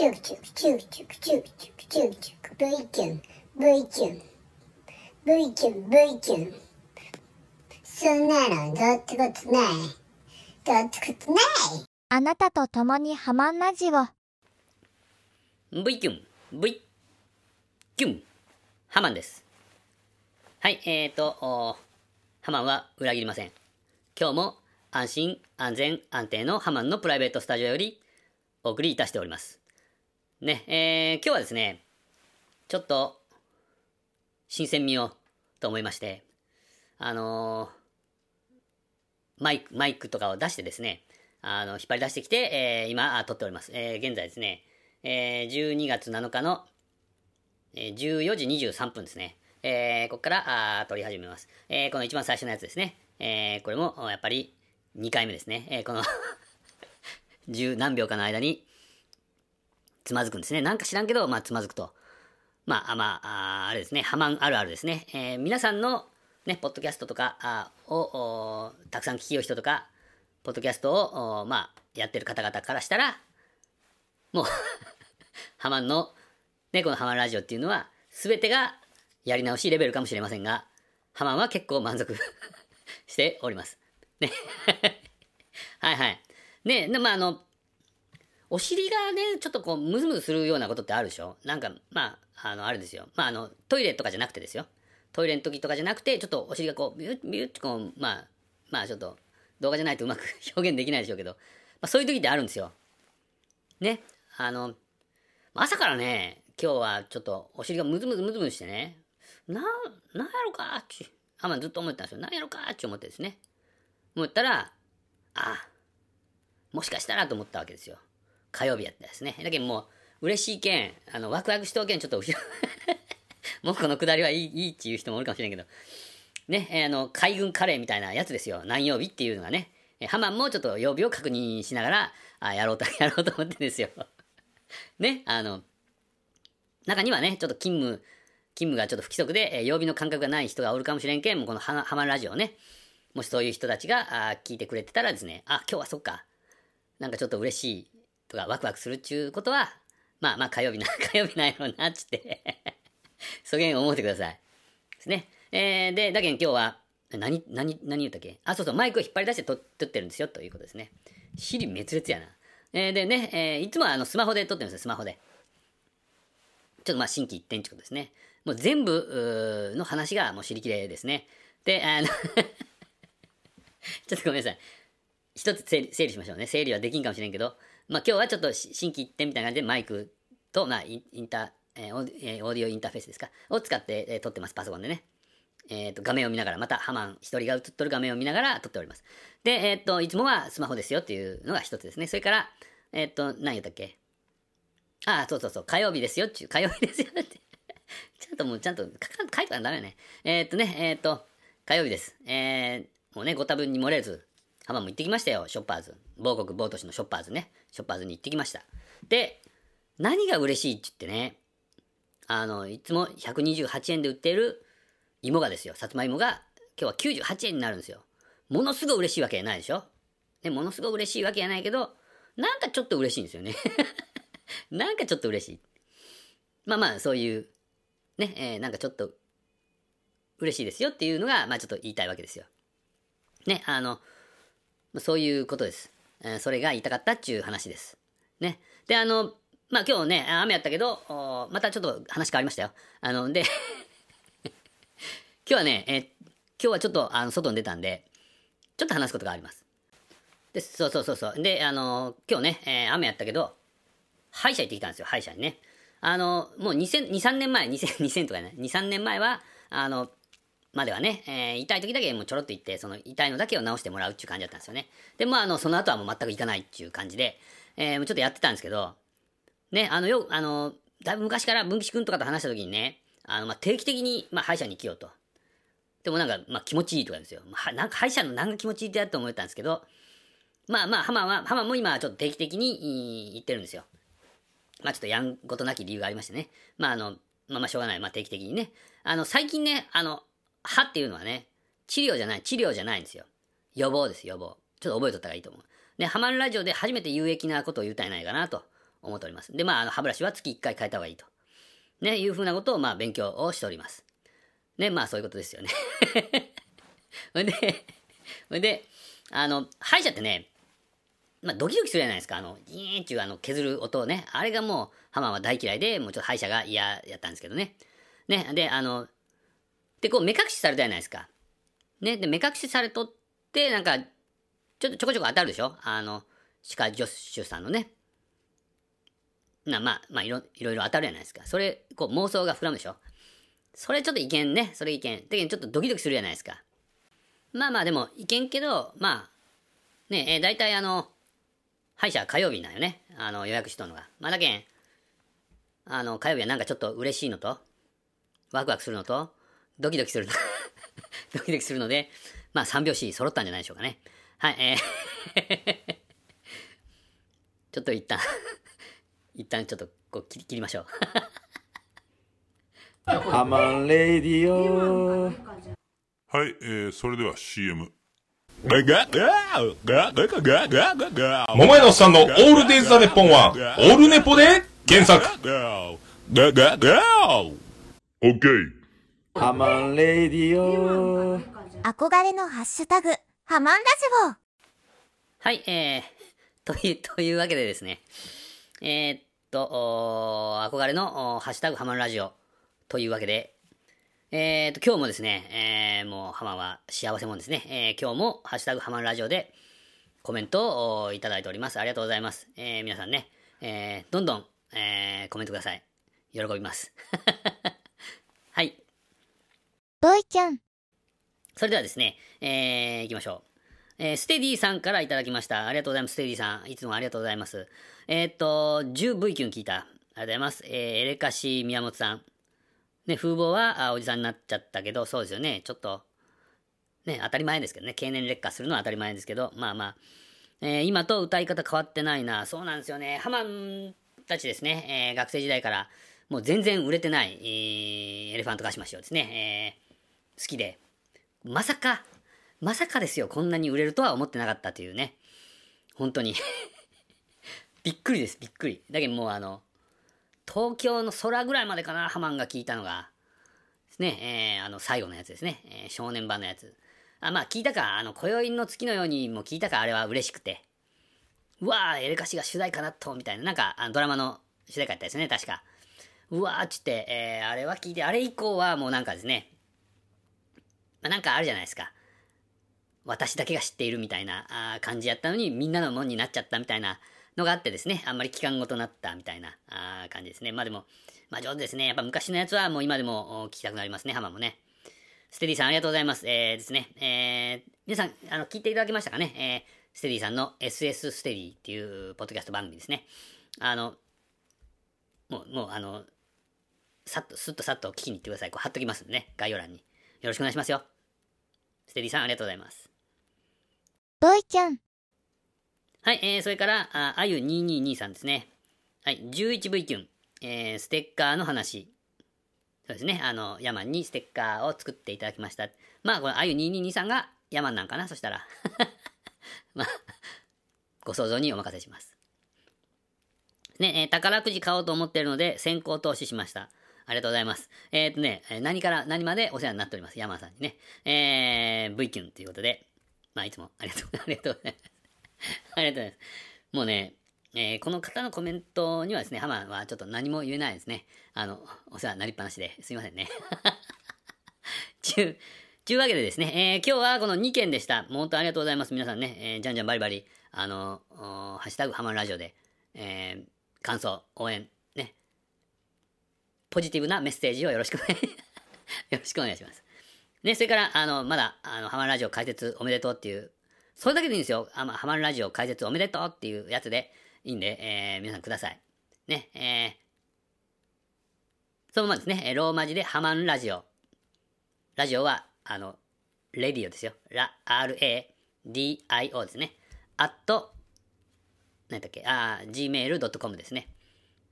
チュクチュクチュクチュクチュクチュクチュクチュク V キュン V キュン V キュン V キュンそんなのどうってことないどうってことないあなたと共にハマンラジオ。V キュン。V キュン。ハマンです。はいえーとハマンは裏切りません。今日も安心安全安定のハマンのプライベートスタジオよりお送りいたしております。ねえー、今日はですねちょっと新鮮味をと思いましてあのーマイク、マイクとかを出してですね、あの、引っ張り出してきて、えー、今、撮っております。えー、現在ですね、えー、12月7日の、えー、14時23分ですね。えー、ここからあ撮り始めます。えー、この一番最初のやつですね。えー、これもやっぱり2回目ですね。えー、この 十何秒かの間につまずくんですね。なんか知らんけど、まあ、つまずくと。まあ、まあ、あれですね。ハマンあるあるですね。えー、皆さんのね、ポッドキャストとかあをたくさん聞きよう人とか、ポッドキャストをまあ、やってる方々からしたら、もうハマンの、ね、このハマンラジオっていうのは、すべてがやり直しレベルかもしれませんが、ハマンは結構満足 しております。ね。はいはい。ね、でまああの、お尻がね、ちょっとこう、ムズムズするようなことってあるでしょ？なんか、まあ、あの、あるですよ。まあ、あの、トイレとかじゃなくてですよ。トイレの時とかじゃなくて、ちょっとお尻がこう、ビュッ、ビュッってこう、まあ、まあちょっと、動画じゃないとうまく 表現できないでしょうけど、まあそういう時ってあるんですよ。ね。あの、朝からね、今日はちょっとお尻がムズムズムズムズしてね、な、なんやろかって、あまずっと思ってたんですよ。なんやろかって思ってですね。思ったら、あ、もしかしたらと思ったわけですよ。火曜日やったですね。だけどもう、嬉しいけん、あの、ワクワクしとうけん、ちょっと後ろ もうこのくだりはいいいいっていう人もおるかもしれんけど、ね、えー、あの、海軍カレーみたいなやつですよ。何曜日っていうのがね。えー、ハマンもちょっと曜日を確認しながら、あやろうと、やろうと思ってんですよ。ね、あの、中にはね、ちょっと勤務、勤務がちょっと不規則で、えー、曜日の感覚がない人がおるかもしれんけん、もうこのハマンラジオね、もしそういう人たちがあ聞いてくれてたらですね、あ、今日はそっか、なんかちょっと嬉しいとかワクワクするっちゅうことは、まあまあ火曜日な、火曜日なんやろうな、っつって そげん思ってください。ですね。えー、で、だけど今日は、何、何、何言ったっけ？あ、そうそう、マイクを引っ張り出して撮ってるんですよ、ということですね。尻滅裂やな。えー、でね、えー、いつもあのスマホで撮ってるんですよ、スマホで。ちょっとまあ、心機一転ってことですね。もう全部の話がもう尻切れですね。で、あの ちょっとごめんなさい。一つ整理整理しましょうね。整理はできんかもしれんけど、まあ今日はちょっと心機一転みたいな感じでマイクと、まあインターえー、オーディオインターフェースですか？を使って、えー、撮ってます、パソコンでね。えっ、ー、と、画面を見ながら、またハマン一人が映っとる画面を見ながら撮っております。で、えっ、ー、と、いつもはスマホですよっていうのが一つですね。それから、えっ、と、何言ったっけ？あ、そうそうそう、火曜日ですよっていう、火曜日ですよって。ちゃんともう、ちゃんと書いてたらダメね。えっ、とね、えっ、と、火曜日です。えー、もうね、ご多分に漏れず、ハマも行ってきましたよ、ショッパーズ。某国某都市のショッパーズね。ショッパーズに行ってきました。で、何が嬉しいって言ってね、あの、いつも128円で売っている芋がですよ、さつまいもが今日は98円になるんですよ。ものすごい嬉しいわけじゃないでしょね、ものすごい嬉しいわけじゃないけど、なんかちょっと嬉しいんですよね。なんかちょっと嬉しい。まあまあ、そういう、ね、えー、なんかちょっと嬉しいですよっていうのが、まあちょっと言いたいわけですよ。ね、あの、そういうことです。えー、それが言いたかったっていう話です。ね。で、あの、まあ今日ね、雨やったけど、またちょっと話変わりましたよ。あの、で 今日はね、えー、今日はちょっとあの外に出たんで、ちょっと話すことがあります。で、そうそうそうそう。で、あの、今日ね、えー、雨やったけど、歯医者行ってきたんですよ、歯医者にね。あの、もう2000、2、3年前、2000、2000とかね、2、3年前は、あの、まではね、えー、痛い時だけもうちょろっと行って、その痛いのだけを治してもらうっていう感じだったんですよね。で、まあ、あの、その後はもう全く行かないっていう感じで、えー、ちょっとやってたんですけど、ね、あの、よ、あの、だいぶ昔から文吉くんとかと話した時にね、あの、まあ、定期的に、まあ、歯医者に行きようと。でもなんか、まあ、気持ちいいとかですよ。まあ、なんか歯医者の何が気持ちいいってやと思ったんですけど、まあまあ、浜は、浜も今ちょっと定期的に行ってるんですよ。まあちょっとやんごとなき理由がありましてね。まああの、まあまあしょうがない。まあ定期的にね。あの、最近ね、あの、歯っていうのはね、治療じゃない、治療じゃないんですよ。予防です、予防。ちょっと覚えとった方がいいと思う。ね、ハマるラジオで初めて有益なことを言うたんないかなと思っております。で、まあ、あの、歯ブラシは月1回変えた方がいいと。ね、いうふうなことを、まあ、勉強をしております。ね、まあ、そういうことですよね。それで、それで、あの、歯医者ってね、まあ、ドキドキするじゃないですか。あの、ギーンっていうあの、削る音をね。あれがもう、ハマは大嫌いで、もうちょっと歯医者が嫌やったんですけどね。ね、で、あの、で、こう、目隠しされたじゃないですか。ね、で、目隠しされとって、なんか、ちょっとちょこちょこ当たるでしょ？あの、歯科助手さんのね。な、まあ、まあいろ、いろいろ当たるじゃないですか。それ、こう、妄想が膨らむでしょ？それちょっといけんね。それいけん。だけどちょっとドキドキするじゃないですか。まあまあ、でも、いけんけど、まあ、ね、えー、大体あの、歯医者火曜日なんよね。あの、予約しとんのが。まあ、だけん、あの、火曜日はなんかちょっと嬉しいのと、ワクワクするのと、ドキドキするの。ドキドキするので、まあ、三拍子揃ったんじゃないでしょうかね。はい、えー ちょっと一旦一旦ちょっとこう切り切りましょう。ハマンレディオはい、えー、それでは CM。桃屋のおっさんのオールデイズ・ザ・ネッポンは、オールネポで検索。オッケー。ハマンレディオ憧れのハッシュタグ、ハマンラジはい、えー、という、というわけでですね、えー、っと、憧れのハッシュタグハマンラジオというわけで、えー、っと、今日もですね、えー、もうハマンは幸せもんですね、えー、今日もハッシュタグハマンラジオでコメントをおいただいております。ありがとうございます。えー、皆さんね、えー、どんどん、えー、コメントください。喜びます。はい。オ。ブイキュン。それではですね、えー、行きましょう。えー、ステディさんからいただきました。ありがとうございます、ステディさん。いつもありがとうございます。えー、っと、10V キュン聞いた。ありがとうございます。えー、エレカシ宮本さん。ね、風貌はあおじさんになっちゃったけど、そうですよね。ちょっと、ね、当たり前ですけどね。経年劣化するのは当たり前ですけど、まあまあ。えー今と歌い方変わってないな。そうなんですよね。ハマンたちですね。えー学生時代から、もう全然売れてない、えーエレファントカシマシをですね、えー好きで、まさか、まさかですよ、こんなに売れるとは思ってなかったというね。本当に。びっくりです、びっくり。だけどもうあの、東京の空ぐらいまでかな、ハマンが聞いたのが。ですね、えーあの、最後のやつですね。えー少年版のやつ。あ、まあ聞いたか、あの、今宵の月のようにも聞いたか、あれは嬉しくて。うわー、エレカシが主題歌なと、みたいな。なんか、あのドラマの主題歌やったですね、確か。うわーっつって、えーあれは聞いて、あれ以降はもうなんかですね、まあ、なんかあるじゃないですか。私だけが知っているみたいな感じやったのにみんなのもんになっちゃったみたいなのがあってですね、あんまり期間ごとなったみたいな感じですね。まあでも、まあ上手ですね。やっぱ昔のやつはもう今でも聞きたくなりますね、ハマもね。ステディさんありがとうございます。えー、ですね、えー、皆さん、あの、聞いていただけましたかねえー、ステディさんの SS ステディっていうポッドキャスト番組ですね。あの、もう、もう、あの、さっと、すっとさっと聞きに行ってください。こう貼っときますんでね、概要欄に。よろしくお願いしますよ。ステディさんありがとうございます。ブイキュン。はい、えー、それから、ああゆ2223ですね。はい、11V キュン、えー、ステッカーの話。そうですね、あの、ヤマンにステッカーを作っていただきました。まあ、このあゆ2223がヤマンなんかな？そしたら。まあ、ご想像にお任せします。ね、えー宝くじ買おうと思っているので、先行投資しました。ありがとうございます。えっ、とね、何から何までお世話になっております。ヤマンさんにね。えー、V キュンということで、まあ、いつもありがとう、ありがとうございます。ありがとうございます。もうね、えーこの方のコメントにはですね、ハマはちょっと何も言えないですね。あの、お世話になりっぱなしですいませんね。ちゅう、ちゅうわけでですね、えー今日はこの2件でした。もう本当ありがとうございます。皆さんね、えーじゃんじゃんバリバリ、あの、ハッシュタグハマラジオで、えー感想、応援、ポジティブなメッセージをよろしく、よろしくお願いします。ね、それから、あの、まだ、あの、ハマるラジオ解説おめでとうっていう、それだけでいいんですよ。あまハマるラジオ解説おめでとうっていうやつでいいんで、えー皆さんください。ね、えー、そのままですね、ローマ字でハマンラジオ。ラジオは、あの、レディオですよ。ラ、R-A-D-I-O ですね。あと、何だっけ、あー、gmail.com ですね。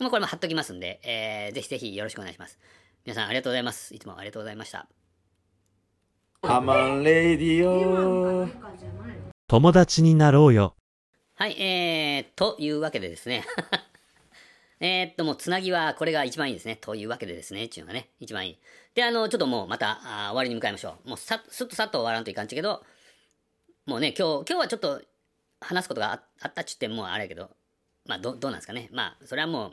もうこれも貼っときますんで、えーぜひぜひよろしくお願いします。皆さんありがとうございます。いつもありがとうございました。ハマンレディオ友達になろうよ。はい、えー、というわけでですね。えーっと、もうつなぎはこれが一番いいですね。というわけでですね、っていうのがね、一番いい。で、あの、ちょっともうまた、あ終わりに向かいましょう。もうさ、すっとさっと終わらんといかんちゃけど、もうね、今日、今日はちょっと話すことがああったっちゅってもうあれやけど、まあ、ど、どうなんですかね。まあ、それはもう、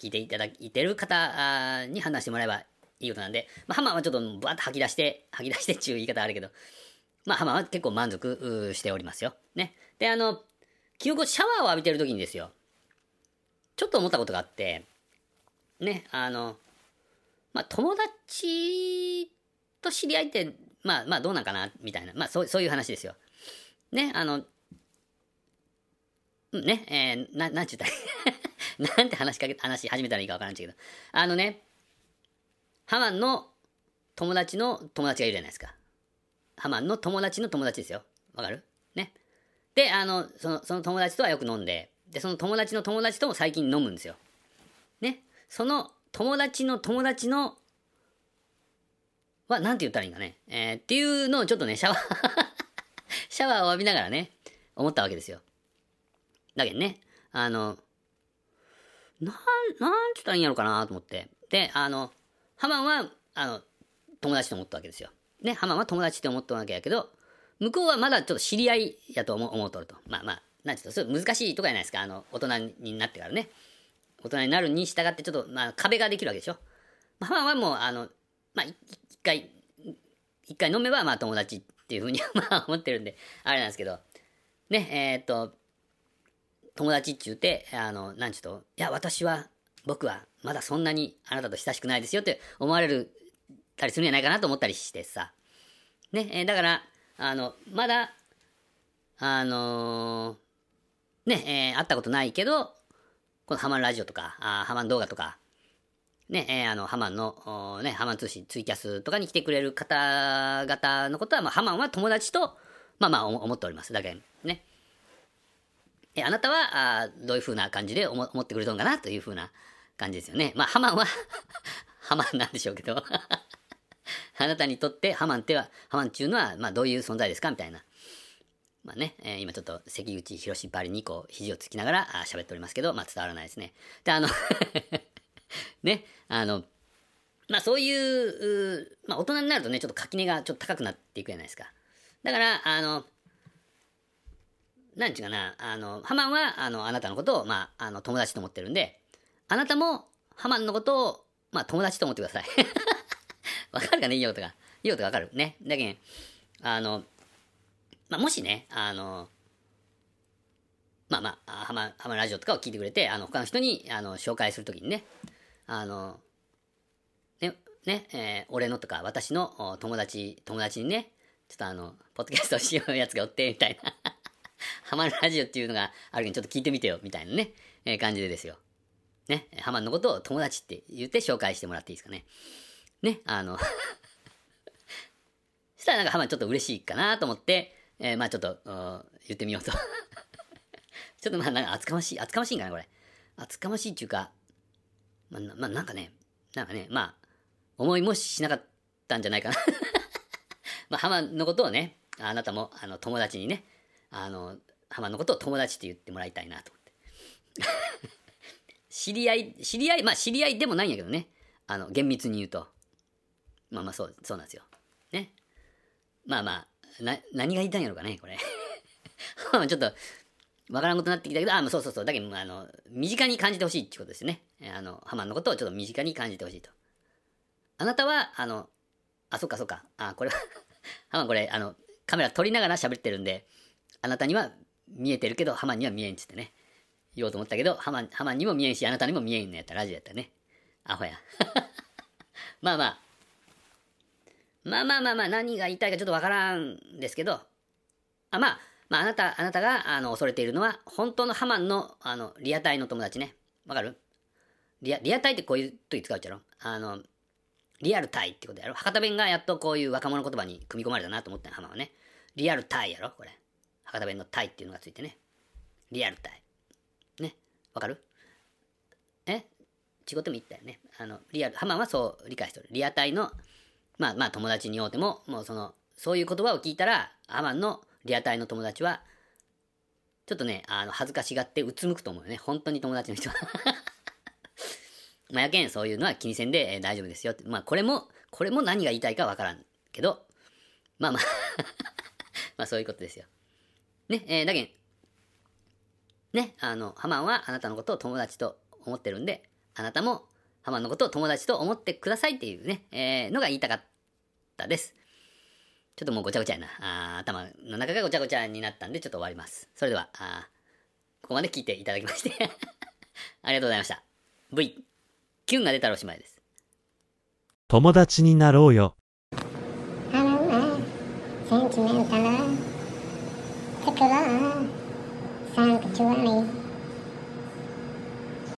聞いていただいてる方に判断してもらえばいいことなんで、まあ、ハマはちょっとバーッと吐き出して、吐き出してっていう言い方あるけど、まあ、ハマは結構満足しておりますよ。ね。で、あの、昨日シャワーを浴びてる時にですよ、ちょっと思ったことがあって、ね、あの、まあ、友達と知り合いって、まあ、まあ、どうなんかな、みたいな、まあ、そう、そういう話ですよ。ね、あの、ね、えー、な、なんちゅったら なんて話しかけ、話し始めたらいいかわからんちけど、あのね、ハマンの友達の友達がいるじゃないですか。ハマンの友達の友達ですよ。わかる？ね。で、あの、その、その友達とはよく飲んで、で、その友達の友達とも最近飲むんですよ。ね。その友達の友達の、は、なんて言ったらいいんかね。えーっていうのをちょっとね、シャワー シャワーを浴びながらね、思ったわけですよ。だけどね、あの、なん、なんつったらいいんやろかなと思って。で、あの、ハマンは、あの、友達と思ったわけですよ。ね、ハマンは友達って思ったわけやけど、向こうはまだちょっと知り合いやと思う思うとると。まあまあ、なんちゅうと、難しいとかじゃないですか。あの、大人になってからね。大人になるに従ってちょっと、まあ、壁ができるわけでしょ。まあ、ハマンはもう、あの、まあ、一回、一回飲めば、まあ、友達っていうふうにまあ、思ってるんで、あれなんですけど、ね、えーっと、友達って言って、あの、なんちゅうと、いや、私は、僕は、まだそんなにあなたと親しくないですよって思われる、たりするんじゃないかなと思ったりしてさ。ね、えーだから、あの、まだ、あのーね、えー会ったことないけど、このハマンラジオとか、あハマン動画とか、ね、えーあの、ハマンの、おね、ハマン通信、ツイキャスとかに来てくれる方々のことは、まあ、ハマンは友達と、まあまあ、思思っております。だけね。え、あなたは、あどういう風な感じで思ってくれたのかなという風な感じですよね。まあ、ハマンは ハマンなんでしょうけど あなたにとってハマンっては、ハマンっていうのは、まあ、どういう存在ですかみたいな。まあね、えー今ちょっと関口博士ばりにこう、肘をつきながらあー喋っておりますけど、まあ、伝わらないですね。で、あの ね、あの、まあそういう、まあ大人になるとね、ちょっと垣根がちょっと高くなっていくじゃないですか。だから、あの、なんちゅうかな、あの、ハマンは、あの、あなたのことを、まあ、あの、友達と思ってるんで、あなたも、ハマンのことを、まあ、友達と思ってください。わかるかね？いいよとか。いいよとかわかる？ね？だけん、あの、まあ、もしね、あの、まあまあ、ハマ、ハマラジオとかを聞いてくれて、あの、他の人に、あの、紹介するときにね、あの、ね、ね、えー俺のとか私の友達、友達にね、ちょっとあの、ポッドキャストをしようやつがおって、みたいな。ハマるラジオっていうのがあるけど、ちょっと聞いてみてよ、みたいなね、えー感じでですよ。ね、ハマンのことを友達って言って紹介してもらっていいですかね。ね、あの、したらなんかハマンちょっと嬉しいかなと思って、えーまあちょっと、言ってみようと。ちょっとまあなんか厚かましい、厚かましいんかな、これ。厚かましいっていうか、まあ、なまあ、なんかね、なんかね、まあ、思いもしなかったんじゃないかな。まあ、ハマンのことをね、あなたも、あの、友達にね、あの、ハマンのことを友達って言ってもらいたいなと思って。知り合い、知り合い、まあ、知り合いでもないんやけどね。あの、厳密に言うと。まあまあ、そう、そうなんですよ。ね。まあまあ、な、何が言いたいんやろかね、これ。ちょっと、わからんことになってきたけど、あ、そうそうそう。だけど、あの、身近に感じてほしいってことですね。あの、ハマンのことをちょっと身近に感じてほしいと。あなたは、あの、あ、そっかそっか。あ、これは、ハマンこれ、あの、カメラ撮りながら喋ってるんで、あなたには見えてるけど、ハマンには見えんっつってね。言おうと思ったけど、ハマン、ハマンにも見えんし、あなたにも見えんのやったらラジオやったね。アホや。まあまあ。まあまあまあまあ、何が言いたいかちょっとわからんですけど、あ、まあ、まあ、あなた、あなたが、あの、恐れているのは、本当のハマンの、あの、リアタイの友達ね。わかる？リア、リアタイってこういう時使うっちゃろ？あの、リアルタイってことやろ？博多弁がやっとこういう若者言葉に組み込まれたなと思った、ハマンはね。リアルタイやろこれ。博多弁のタイっていうのがついてね。リアルタイ。ね。わかる？え？違っても言ったよね。あの、リアル、ハマンはそう理解してる。リアタイの、まあまあ友達に会うても、もうその、そういう言葉を聞いたら、ハマンのリアタイの友達は、ちょっとね、あの、恥ずかしがってうつむくと思うよね。本当に友達の人は。まあ、やけんそういうのは気にせんで、えー大丈夫ですよって。まあ、これも、これも何が言いたいかわからんけど、まあ まあ、まあそういうことですよ。ね、えーだけん、ね、あの、ハマンはあなたのことを友達と思ってるんで、あなたもハマンのことを友達と思ってくださいっていうね、えーのが言いたかったです。ちょっともうごちゃごちゃやな。あー頭の中がごちゃごちゃになったんで、ちょっと終わります。それでは、あーここまで聞いていただきまして、ありがとうございました。V、キュンが出たらおしまいです。友達になろうよ。あのね、センチメンタル。テクラ、サンクチュアリ